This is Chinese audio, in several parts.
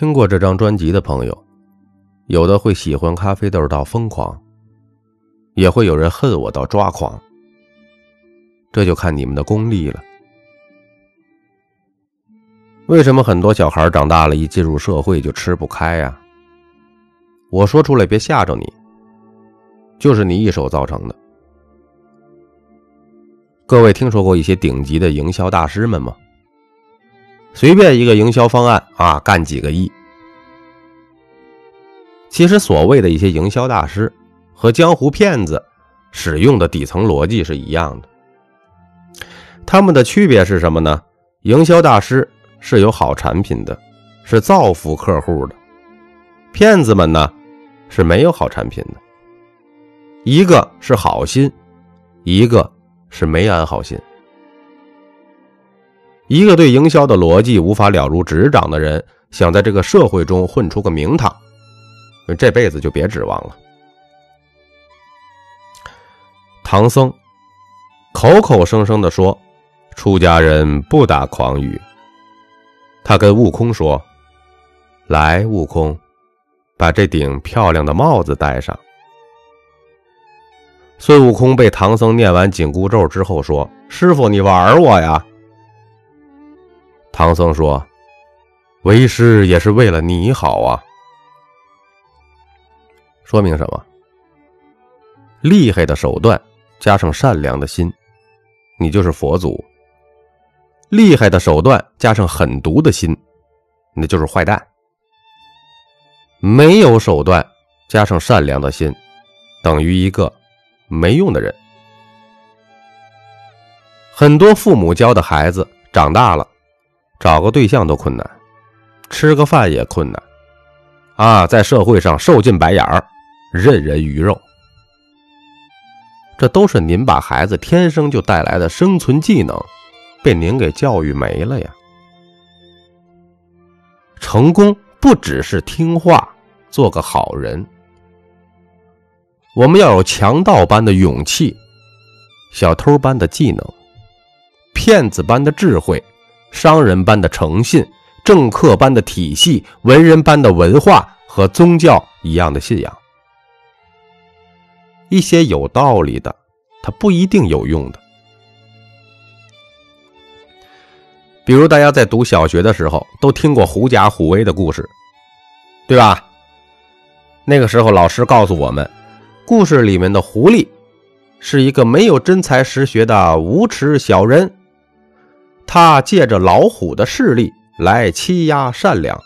听过这张专辑的朋友，有的会喜欢咖啡豆到疯狂，也会有人恨我到抓狂。这就看你们的功力了。为什么很多小孩长大了，一进入社会就吃不开呀？我说出来别吓着你，就是你一手造成的。各位听说过一些顶级的营销大师们吗？随便一个营销方案啊，干几个亿。其实所谓的一些营销大师和江湖骗子使用的底层逻辑是一样的。他们的区别是什么呢？营销大师是有好产品的，是造福客户的；骗子们呢是没有好产品的。一个是好心，一个是没安好心。一个对营销的逻辑无法了如指掌的人，想在这个社会中混出个名堂，这辈子就别指望了。唐僧口口声声的说，出家人不打诳语。他跟悟空说：“来，悟空，把这顶漂亮的帽子戴上。”孙悟空被唐僧念完紧箍咒之后说：“师傅，你玩我呀？”唐僧说：“为师也是为了你好啊。”说明什么？厉害的手段加上善良的心，你就是佛祖；厉害的手段加上狠毒的心，那就是坏蛋；没有手段加上善良的心，等于一个没用的人。很多父母教的孩子长大了。找个对象都困难，吃个饭也困难，啊，在社会上受尽白眼儿，任人鱼肉，这都是您把孩子天生就带来的生存技能，被您给教育没了呀。成功不只是听话，做个好人，我们要有强盗般的勇气，小偷般的技能，骗子般的智慧。商人般的诚信，政客般的体系，文人般的文化和宗教一样的信仰。一些有道理的，它不一定有用的。比如大家在读小学的时候都听过狐假虎威的故事，对吧？那个时候老师告诉我们，故事里面的狐狸是一个没有真才实学的无耻小人。他借着老虎的势力来欺压善良。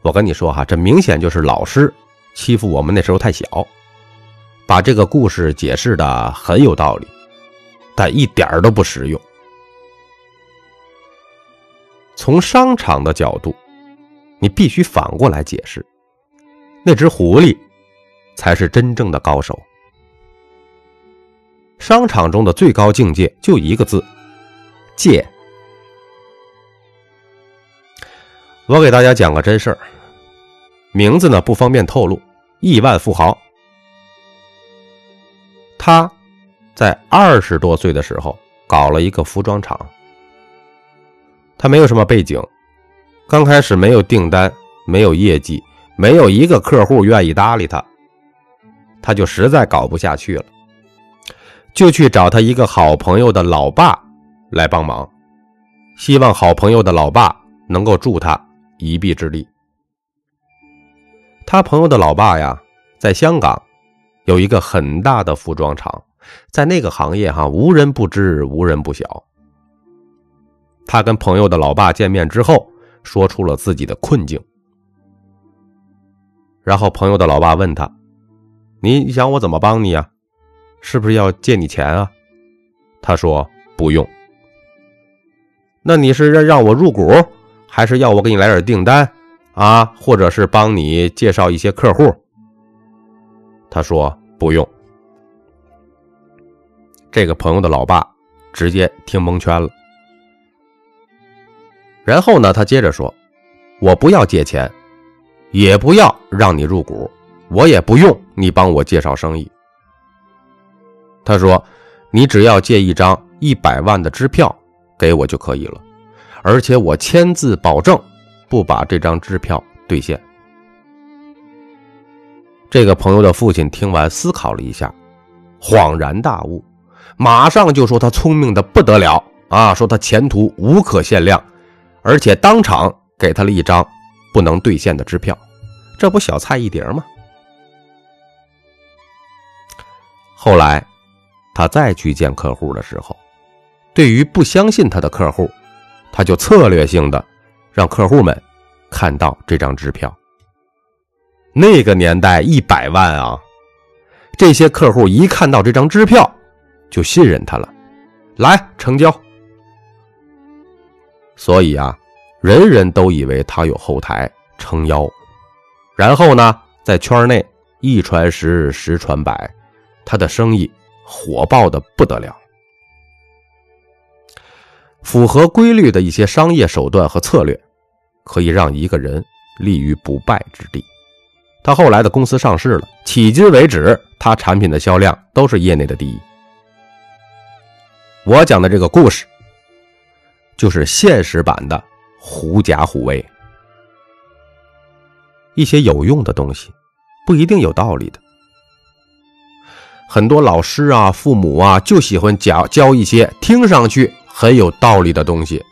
我跟你说哈，这明显就是老师欺负我们那时候太小，把这个故事解释的很有道理，但一点儿都不实用。从商场的角度，你必须反过来解释，那只狐狸才是真正的高手。商场中的最高境界就一个字。借，我给大家讲个真事儿，名字呢不方便透露。亿万富豪，他在二十多岁的时候搞了一个服装厂。他没有什么背景，刚开始没有订单，没有业绩，没有一个客户愿意搭理他，他就实在搞不下去了，就去找他一个好朋友的老爸。来帮忙，希望好朋友的老爸能够助他一臂之力。他朋友的老爸呀，在香港有一个很大的服装厂，在那个行业哈，无人不知，无人不晓。他跟朋友的老爸见面之后，说出了自己的困境。然后朋友的老爸问他：“你想我怎么帮你呀？是不是要借你钱啊？”他说：“不用。”那你是让让我入股，还是要我给你来点订单啊？或者是帮你介绍一些客户？他说不用。这个朋友的老爸直接听蒙圈了。然后呢，他接着说：“我不要借钱，也不要让你入股，我也不用你帮我介绍生意。”他说：“你只要借一张一百万的支票。”给我就可以了，而且我签字保证，不把这张支票兑现。这个朋友的父亲听完，思考了一下，恍然大悟，马上就说他聪明的不得了啊，说他前途无可限量，而且当场给他了一张不能兑现的支票，这不小菜一碟吗？后来，他再去见客户的时候，对于不相信他的客户，他就策略性的让客户们看到这张支票。那个年代一百万啊，这些客户一看到这张支票，就信任他了，来成交。所以啊，人人都以为他有后台撑腰，然后呢，在圈内一传十，十传百，他的生意火爆的不得了。符合规律的一些商业手段和策略，可以让一个人立于不败之地。他后来的公司上市了，迄今为止，他产品的销量都是业内的第一。我讲的这个故事，就是现实版的狐假虎威。一些有用的东西，不一定有道理的。很多老师啊、父母啊，就喜欢教教一些听上去很有道理的东西，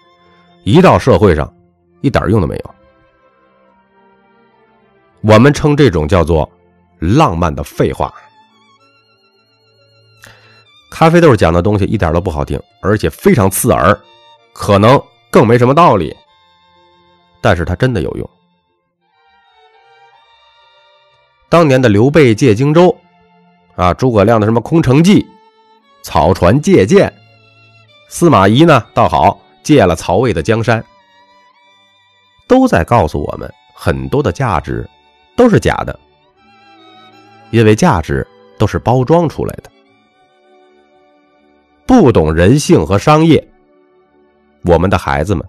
一到社会上，一点用都没有。我们称这种叫做浪漫的废话。咖啡豆讲的东西一点都不好听，而且非常刺耳，可能更没什么道理，但是它真的有用。当年的刘备借荆州，啊，诸葛亮的什么空城计、草船借箭，司马懿呢倒好，借了曹魏的江山，都在告诉我们很多的价值。都是假的，因为价值都是包装出来的。不懂人性和商业，我们的孩子们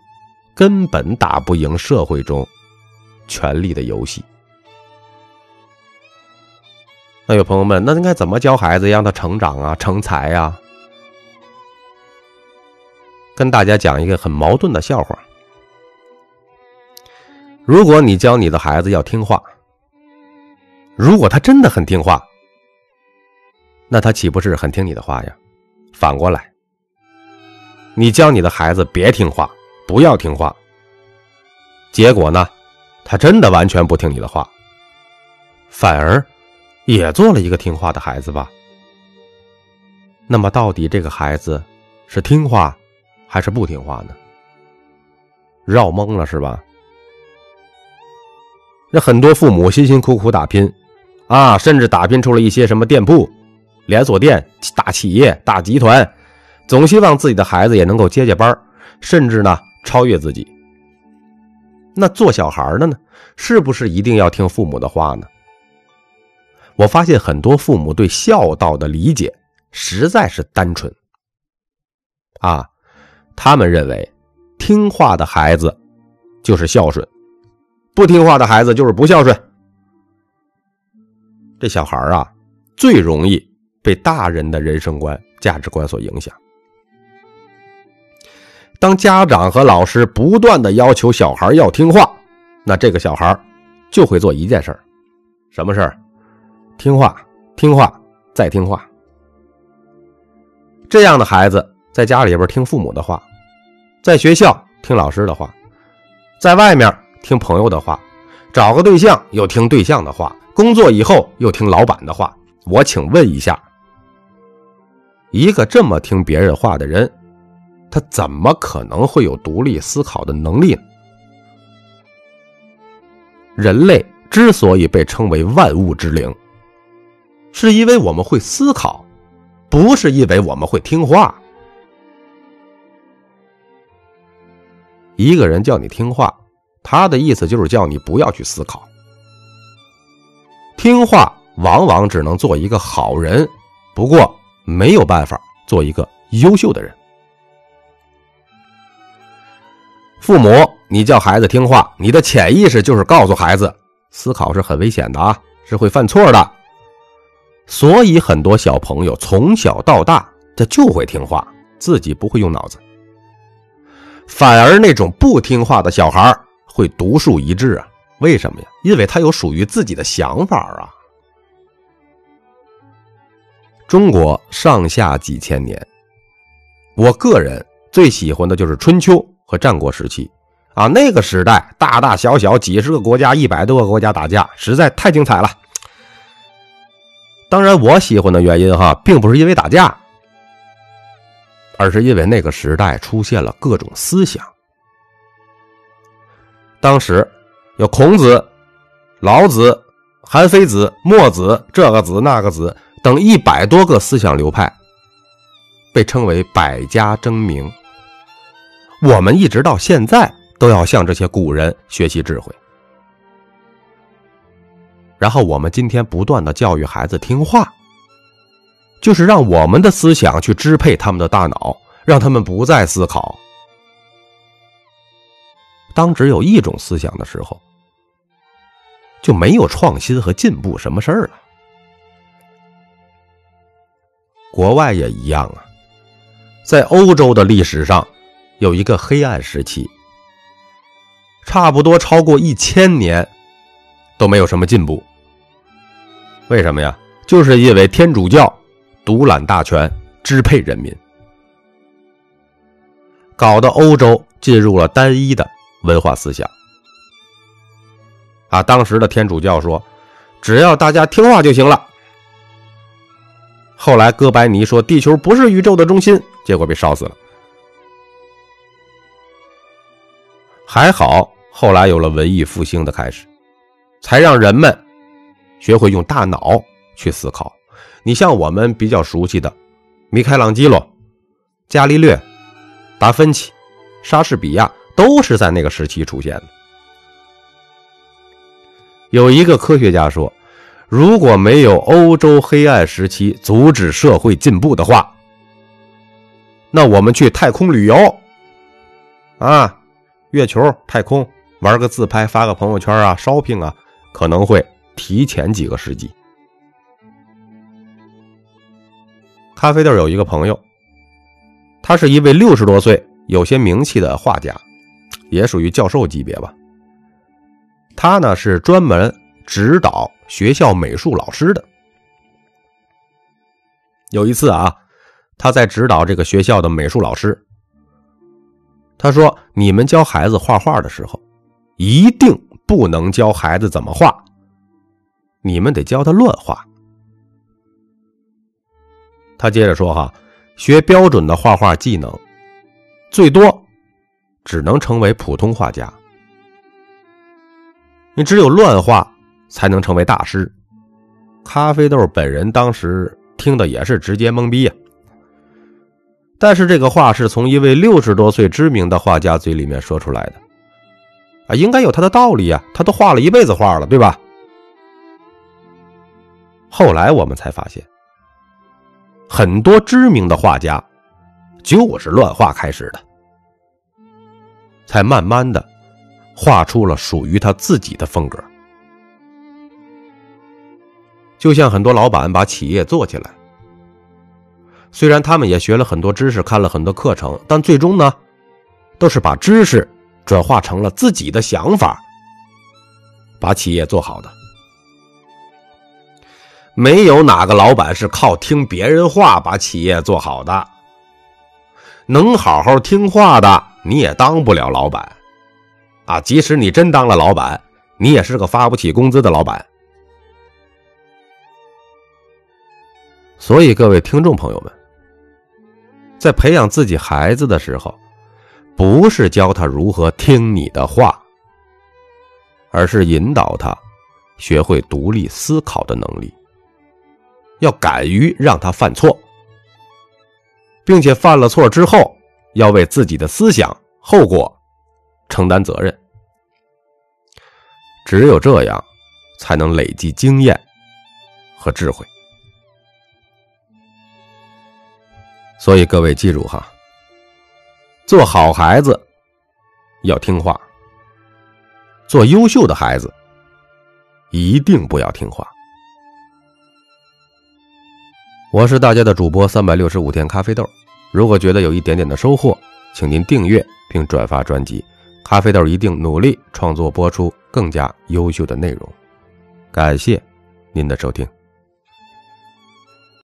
根本打不赢社会中权力的游戏。那有朋友们，那应该怎么教孩子让他成长啊、成才呀？跟大家讲一个很矛盾的笑话：如果你教你的孩子要听话。如果他真的很听话，那他岂不是很听你的话呀？反过来，你教你的孩子别听话，不要听话，结果呢，他真的完全不听你的话，反而也做了一个听话的孩子吧？那么，到底这个孩子是听话还是不听话呢？绕懵了是吧？那很多父母辛辛苦苦打拼。啊，甚至打拼出了一些什么店铺、连锁店、大企业、大集团，总希望自己的孩子也能够接接班甚至呢超越自己。那做小孩的呢，是不是一定要听父母的话呢？我发现很多父母对孝道的理解实在是单纯。啊，他们认为听话的孩子就是孝顺，不听话的孩子就是不孝顺。这小孩啊，最容易被大人的人生观、价值观所影响。当家长和老师不断的要求小孩要听话，那这个小孩就会做一件事什么事听话，听话，再听话。这样的孩子在家里边听父母的话，在学校听老师的话，在外面听朋友的话，找个对象又听对象的话。工作以后又听老板的话，我请问一下，一个这么听别人话的人，他怎么可能会有独立思考的能力呢？人类之所以被称为万物之灵，是因为我们会思考，不是因为我们会听话。一个人叫你听话，他的意思就是叫你不要去思考。听话往往只能做一个好人，不过没有办法做一个优秀的人。父母，你叫孩子听话，你的潜意识就是告诉孩子，思考是很危险的啊，是会犯错的。所以很多小朋友从小到大，他就会听话，自己不会用脑子。反而那种不听话的小孩会独树一帜啊！为什么呀？因为他有属于自己的想法啊。中国上下几千年，我个人最喜欢的就是春秋和战国时期啊，那个时代大大小小几十个国家、一百多个国家打架，实在太精彩了。当然，我喜欢的原因哈，并不是因为打架，而是因为那个时代出现了各种思想。当时有孔子、老子、韩非子、墨子，这个子那个子。等一百多个思想流派，被称为百家争鸣。我们一直到现在都要向这些古人学习智慧。然后我们今天不断的教育孩子听话，就是让我们的思想去支配他们的大脑，让他们不再思考。当只有一种思想的时候，就没有创新和进步什么事儿了。国外也一样啊，在欧洲的历史上，有一个黑暗时期，差不多超过一千年都没有什么进步。为什么呀？就是因为天主教独揽大权，支配人民，搞得欧洲进入了单一的文化思想。啊，当时的天主教说，只要大家听话就行了。后来，哥白尼说地球不是宇宙的中心，结果被烧死了。还好，后来有了文艺复兴的开始，才让人们学会用大脑去思考。你像我们比较熟悉的米开朗基罗、伽利略、达芬奇、莎士比亚，都是在那个时期出现的。有一个科学家说。如果没有欧洲黑暗时期阻止社会进步的话，那我们去太空旅游，啊，月球、太空玩个自拍，发个朋友圈啊，shopping 啊，可能会提前几个世纪。咖啡豆有一个朋友，他是一位六十多岁、有些名气的画家，也属于教授级别吧。他呢是专门指导。学校美术老师的有一次啊，他在指导这个学校的美术老师。他说：“你们教孩子画画的时候，一定不能教孩子怎么画，你们得教他乱画。”他接着说：“哈，学标准的画画技能，最多只能成为普通画家。你只有乱画。”才能成为大师。咖啡豆本人当时听的也是直接懵逼呀。但是这个话是从一位六十多岁知名的画家嘴里面说出来的，啊，应该有他的道理呀。他都画了一辈子画了，对吧？后来我们才发现，很多知名的画家就是乱画开始的，才慢慢的画出了属于他自己的风格。就像很多老板把企业做起来，虽然他们也学了很多知识，看了很多课程，但最终呢，都是把知识转化成了自己的想法，把企业做好的。没有哪个老板是靠听别人话把企业做好的。能好好听话的，你也当不了老板，啊！即使你真当了老板，你也是个发不起工资的老板。所以，各位听众朋友们，在培养自己孩子的时候，不是教他如何听你的话，而是引导他学会独立思考的能力，要敢于让他犯错，并且犯了错之后，要为自己的思想后果承担责任。只有这样，才能累积经验和智慧。所以各位记住哈，做好孩子要听话，做优秀的孩子一定不要听话。我是大家的主播三百六十五天咖啡豆，如果觉得有一点点的收获，请您订阅并转发专辑，咖啡豆一定努力创作播出更加优秀的内容。感谢您的收听。